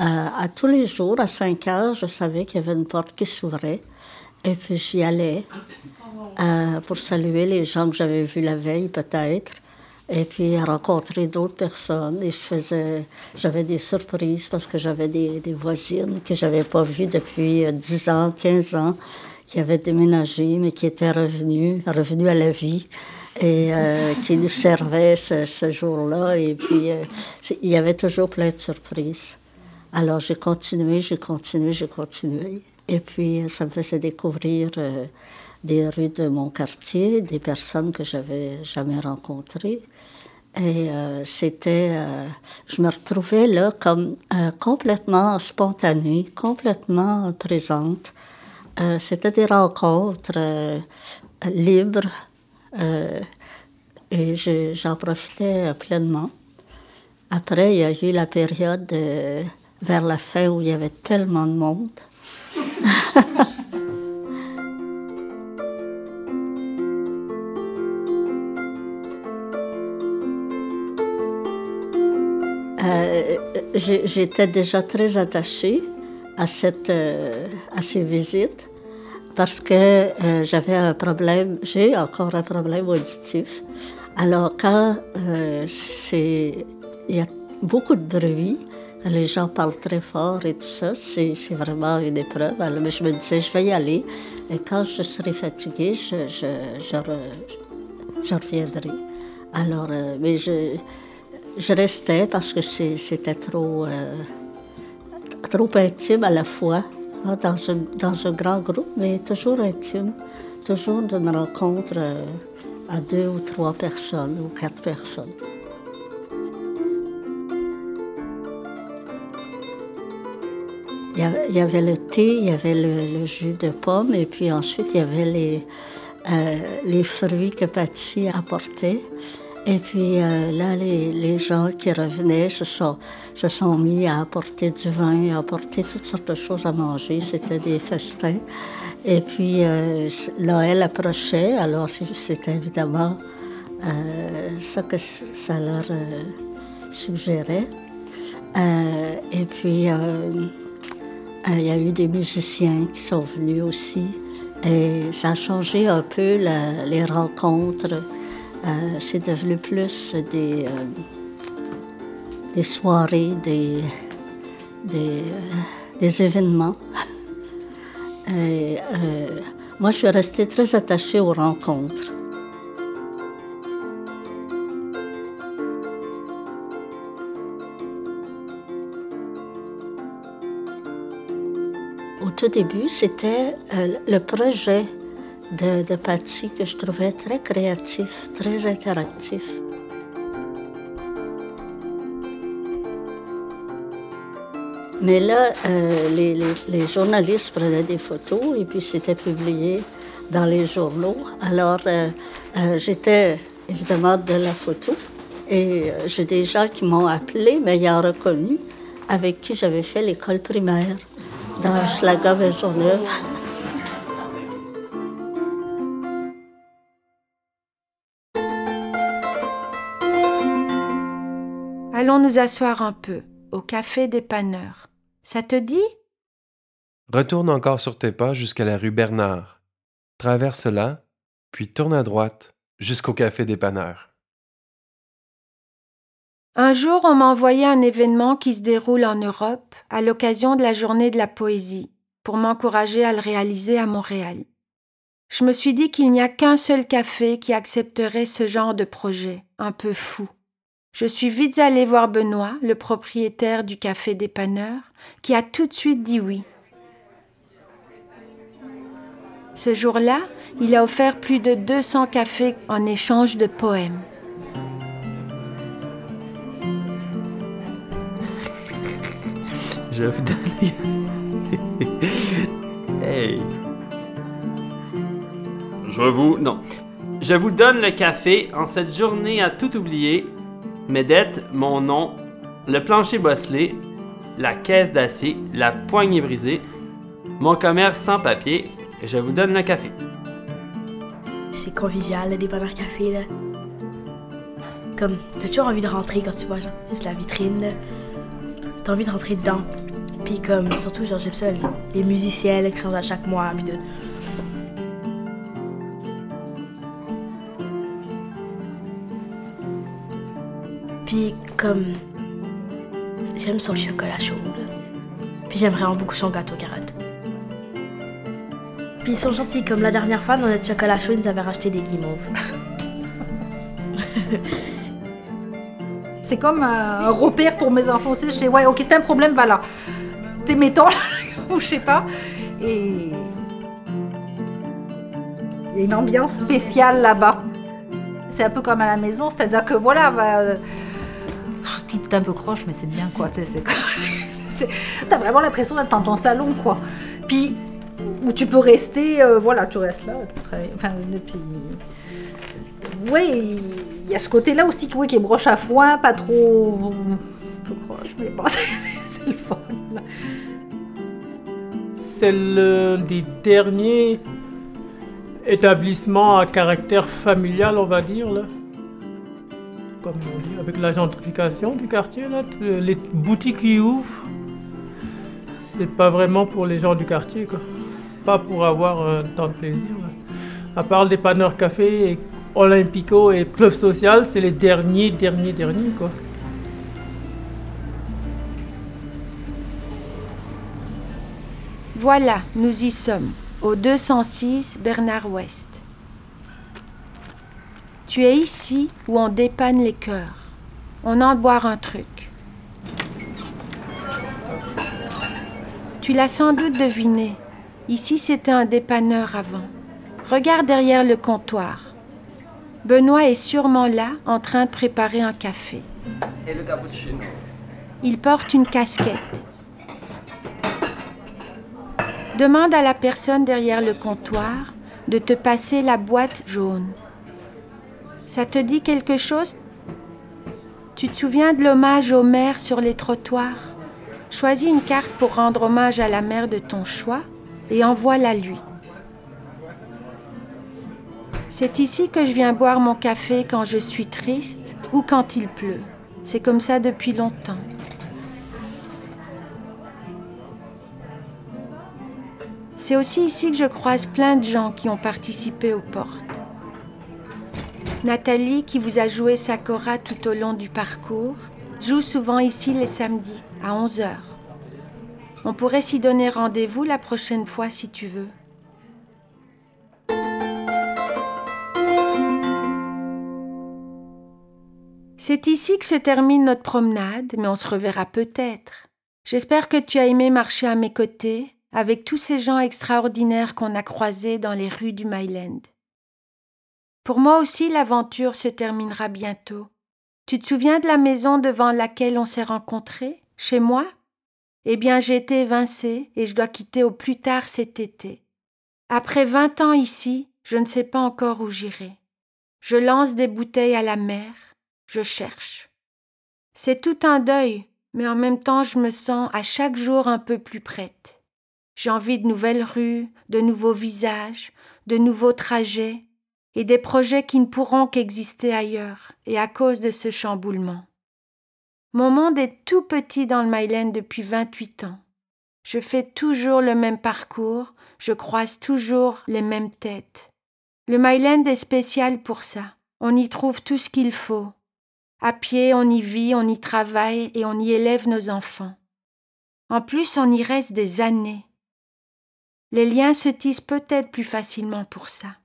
Euh, à tous les jours, à 5 heures, je savais qu'il y avait une porte qui s'ouvrait. Et puis j'y allais euh, pour saluer les gens que j'avais vus la veille peut-être et puis rencontrer d'autres personnes. Et je faisais, j'avais des surprises parce que j'avais des, voisines que j'avais pas vues depuis 10 euh, ans, 15 ans, qui avaient déménagé, mais qui étaient revenues, revenues à la vie et euh, qui nous servaient ce, ce jour-là. Et puis, euh, il y avait toujours plein de surprises. Alors, j'ai continué, j'ai continué, j'ai continué. Et puis, ça me faisait découvrir des rues de mon quartier, des personnes que j'avais jamais rencontrées. Et euh, c'était, euh, je me retrouvais là comme euh, complètement spontanée, complètement présente. c'était des rencontres libres et j'en profitais pleinement. Après, il y a eu la période vers la fin où il y avait tellement de monde. <laughs> j'étais déjà très attachée à, cette, euh, à ces visites parce que euh, j'avais un problème, j'ai encore un problème auditif. Alors quand c'est, il y a beaucoup de bruit, les gens parlent très fort et tout ça, c'est, vraiment une épreuve. Alors, mais je me disais, je vais y aller et quand je serai fatiguée, je, je reviendrai. Alors, mais je je restais parce que c'était trop, euh, trop intime à la fois, hein, dans, un, dans, un, grand groupe, mais toujours intime, toujours d'une rencontre euh, à deux ou trois personnes ou quatre personnes. Il y avait le thé, il y avait le, jus de pomme, et puis ensuite il y avait les, euh, les fruits que Patty apportait. Et puis euh, là, les, gens qui revenaient se sont, mis à apporter du vin, à apporter toutes sortes de choses à manger. C'était des festins. Et puis euh, Noël approchait, alors c'était évidemment euh, ça que ça leur suggérait. et puis il y a eu des musiciens qui sont venus aussi. Et ça a changé un peu les rencontres. Euh, c'est devenu plus des, euh, des soirées, des, des, euh, événements. <laughs> Moi, je suis restée très attachée aux rencontres. Au tout début, c'était le projet de, de que je trouvais très créatif, très interactif. Mais là, euh, les, journalistes prenaient des photos et puis c'était publié dans les journaux. Alors, euh, euh, j'étais évidemment de la photo et j'ai des gens qui m'ont appelé, m'ayant reconnu, avec qui j'avais fait l'école primaire dans Schlager Allons nous asseoir un peu au café des panneurs. Ça te dit? Retourne encore sur tes pas jusqu'à la rue Bernard. Traverse-la, puis tourne à droite jusqu'au café des panneurs. Un jour, on m'a envoyé un événement qui se déroule en Europe à l'occasion de la journée de la poésie, pour m'encourager à le réaliser à Montréal. Je me suis dit qu'il n'y a qu'un seul café qui accepterait ce genre de projet, un peu fou. Je suis vite allée voir Benoît, le propriétaire du café dépanneur, qui a tout de suite dit oui. Ce jour-là, il a offert plus de 200 cafés en échange de poèmes. <laughs> Je vous donne. <laughs> hey. Je vous. Non. Je vous donne le café en cette journée à tout oublier mes dettes, mon nom, le plancher bosselé, la caisse d'acier, la poignée brisée, mon commerce sans papier, je vous donne le café. C'est convivial, le dépanneur café, là. Comme, t'as toujours envie de rentrer quand tu vois juste la vitrine. T'as envie de rentrer dedans. Puis comme, surtout, genre, j'aime ça, les, musiciens, qui changent à chaque mois, puis de... Comme j'aime son chocolat chaud. Puis j'aime vraiment beaucoup son gâteau carotte. Puis ils sont gentils, comme la dernière fois dans notre chocolat chaud, ils nous avaient racheté des guimauves. <laughs> c'est comme un, repère pour mes enfants aussi. Je sais, ouais, ok, c'est un problème, voilà. T'es mettons, <laughs> ou je sais pas. Et il y a une ambiance spéciale là-bas. C'est un peu comme à la maison, c'est-à-dire que voilà, est un peu croche, mais c'est bien, quoi. <laughs> T'as vraiment l'impression d'être dans ton salon, quoi. Puis, où tu peux rester, euh, voilà, tu restes là, Enfin, puis... Oui, il y a ce côté-là aussi qui est broche à foin, pas trop... Un peu croche, mais bon, <laughs> c'est le fun. C'est l'un des derniers établissements à caractère familial, on va dire, là avec la gentrification du quartier, là, les boutiques qui ouvrent, c'est pas vraiment pour les gens du quartier, quoi. Pas pour avoir un temps de plaisir. À part les panneurs café, et Olympico et Club Social, c'est les derniers, derniers, derniers, quoi. Voilà, nous y sommes, au 206 Bernard Ouest. Tu es ici où on dépanne les cœurs. On entre boire un truc. Tu l'as sans doute deviné. Ici, c'était un dépanneur avant. Regarde derrière le comptoir. Benoît est sûrement là, en train de préparer un café. Et le cappuccino. Il porte une casquette. Demande à la personne derrière le comptoir de te passer la boîte jaune. Ça te dit quelque chose? Tu te souviens de l'hommage aux mères sur les trottoirs? Choisis une carte pour rendre hommage à la mère de ton choix et envoie-la lui. C'est ici que je viens boire mon café quand je suis triste ou quand il pleut. C'est comme ça depuis longtemps. C'est aussi ici que je croise plein de gens qui ont participé aux portes. Nathalie, qui vous a joué Sakura tout au long du parcours, joue souvent ici les samedis, à 11h. On pourrait s'y donner rendez-vous la prochaine fois si tu veux. C'est ici que se termine notre promenade, mais on se reverra peut-être. J'espère que tu as aimé marcher à mes côtés avec tous ces gens extraordinaires qu'on a croisés dans les rues du Myland. Pour moi aussi, l'aventure se terminera bientôt. Tu te souviens de la maison devant laquelle on s'est rencontrés, chez moi? Eh bien, j'ai été évincée et je dois quitter au plus tard cet été. Après vingt ans ici, je ne sais pas encore où j'irai. Je lance des bouteilles à la mer, je cherche. C'est tout un deuil, mais en même temps je me sens à chaque jour un peu plus prête. J'ai envie de nouvelles rues, de nouveaux visages, de nouveaux trajets, et des projets qui ne pourront qu'exister ailleurs, et à cause de ce chamboulement. Mon monde est tout petit dans le Myland depuis 28 ans. Je fais toujours le même parcours, je croise toujours les mêmes têtes. Le Myland est spécial pour ça. On y trouve tout ce qu'il faut. À pied, on y vit, on y travaille et on y élève nos enfants. En plus, on y reste des années. Les liens se tissent peut-être plus facilement pour ça.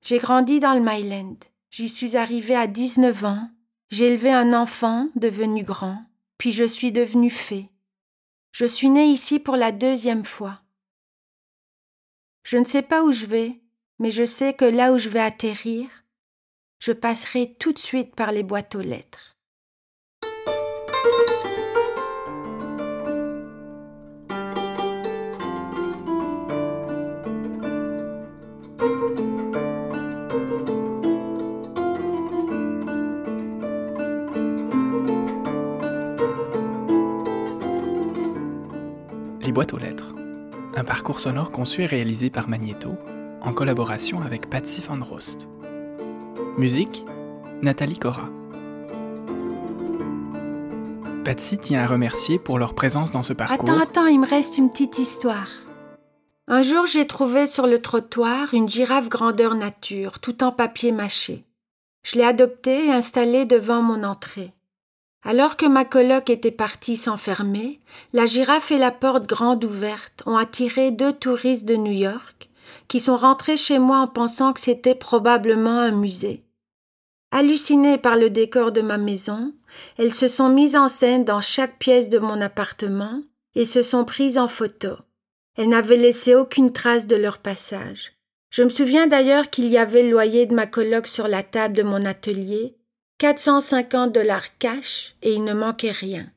J'ai grandi dans le Myland. J'y suis arrivée à 19 ans. J'ai élevé un enfant devenu grand, puis je suis devenue fée. Je suis née ici pour la deuxième fois. Je ne sais pas où je vais, mais je sais que là où je vais atterrir, je passerai tout de suite par les boîtes aux lettres. Les boîtes aux lettres. Un parcours sonore conçu et réalisé par Magneto en collaboration avec Patsy Van Rost. Musique Nathalie Cora. Patsy tient à remercier pour leur présence dans ce parcours. Attends, attends, il me reste une petite histoire. Un jour, j'ai trouvé sur le trottoir une girafe grandeur nature, tout en papier mâché. Je l'ai adoptée et installée devant mon entrée. Alors que ma coloc était partie s'enfermer, la girafe et la porte grande ouverte ont attiré deux touristes de New York qui sont rentrés chez moi en pensant que c'était probablement un musée. Hallucinées par le décor de ma maison, elles se sont mises en scène dans chaque pièce de mon appartement et se sont prises en photo. Elles n'avaient laissé aucune trace de leur passage. Je me souviens d'ailleurs qu'il y avait le loyer de ma coloc sur la table de mon atelier 450 dollars cash et il ne manquait rien.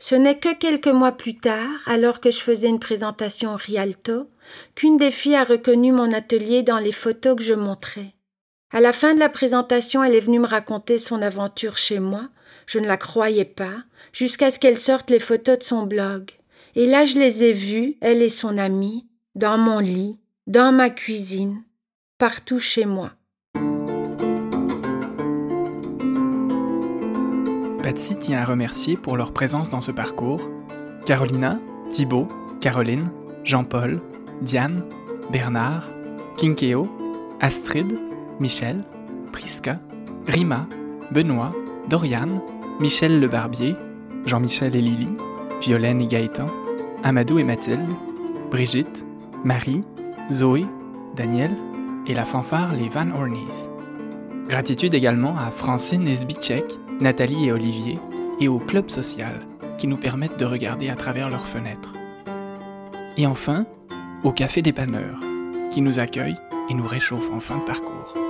Ce n'est que quelques mois plus tard, alors que je faisais une présentation au Rialto, qu'une des filles a reconnu mon atelier dans les photos que je montrais. À la fin de la présentation, elle est venue me raconter son aventure chez moi. Je ne la croyais pas, jusqu'à ce qu'elle sorte les photos de son blog. Et là, je les ai vues, elle et son amie, dans mon lit, dans ma cuisine, partout chez moi. Patsy tient à remercier pour leur présence dans ce parcours Carolina, Thibaut, Caroline, Jean-Paul, Diane, Bernard, Kinkeo, Astrid, Michel, Priska, Rima, Benoît, Doriane, Michel Le Barbier, Jean-Michel et Lily, Violaine et Gaëtan, Amadou et Mathilde, Brigitte, Marie, Zoé, Daniel et la fanfare Les Van Orneys. Gratitude également à Francine Nesbitchek, Nathalie et Olivier, et au club social, qui nous permettent de regarder à travers leurs fenêtres. Et enfin, au café dépanneur, qui nous accueille et nous réchauffe en fin de parcours.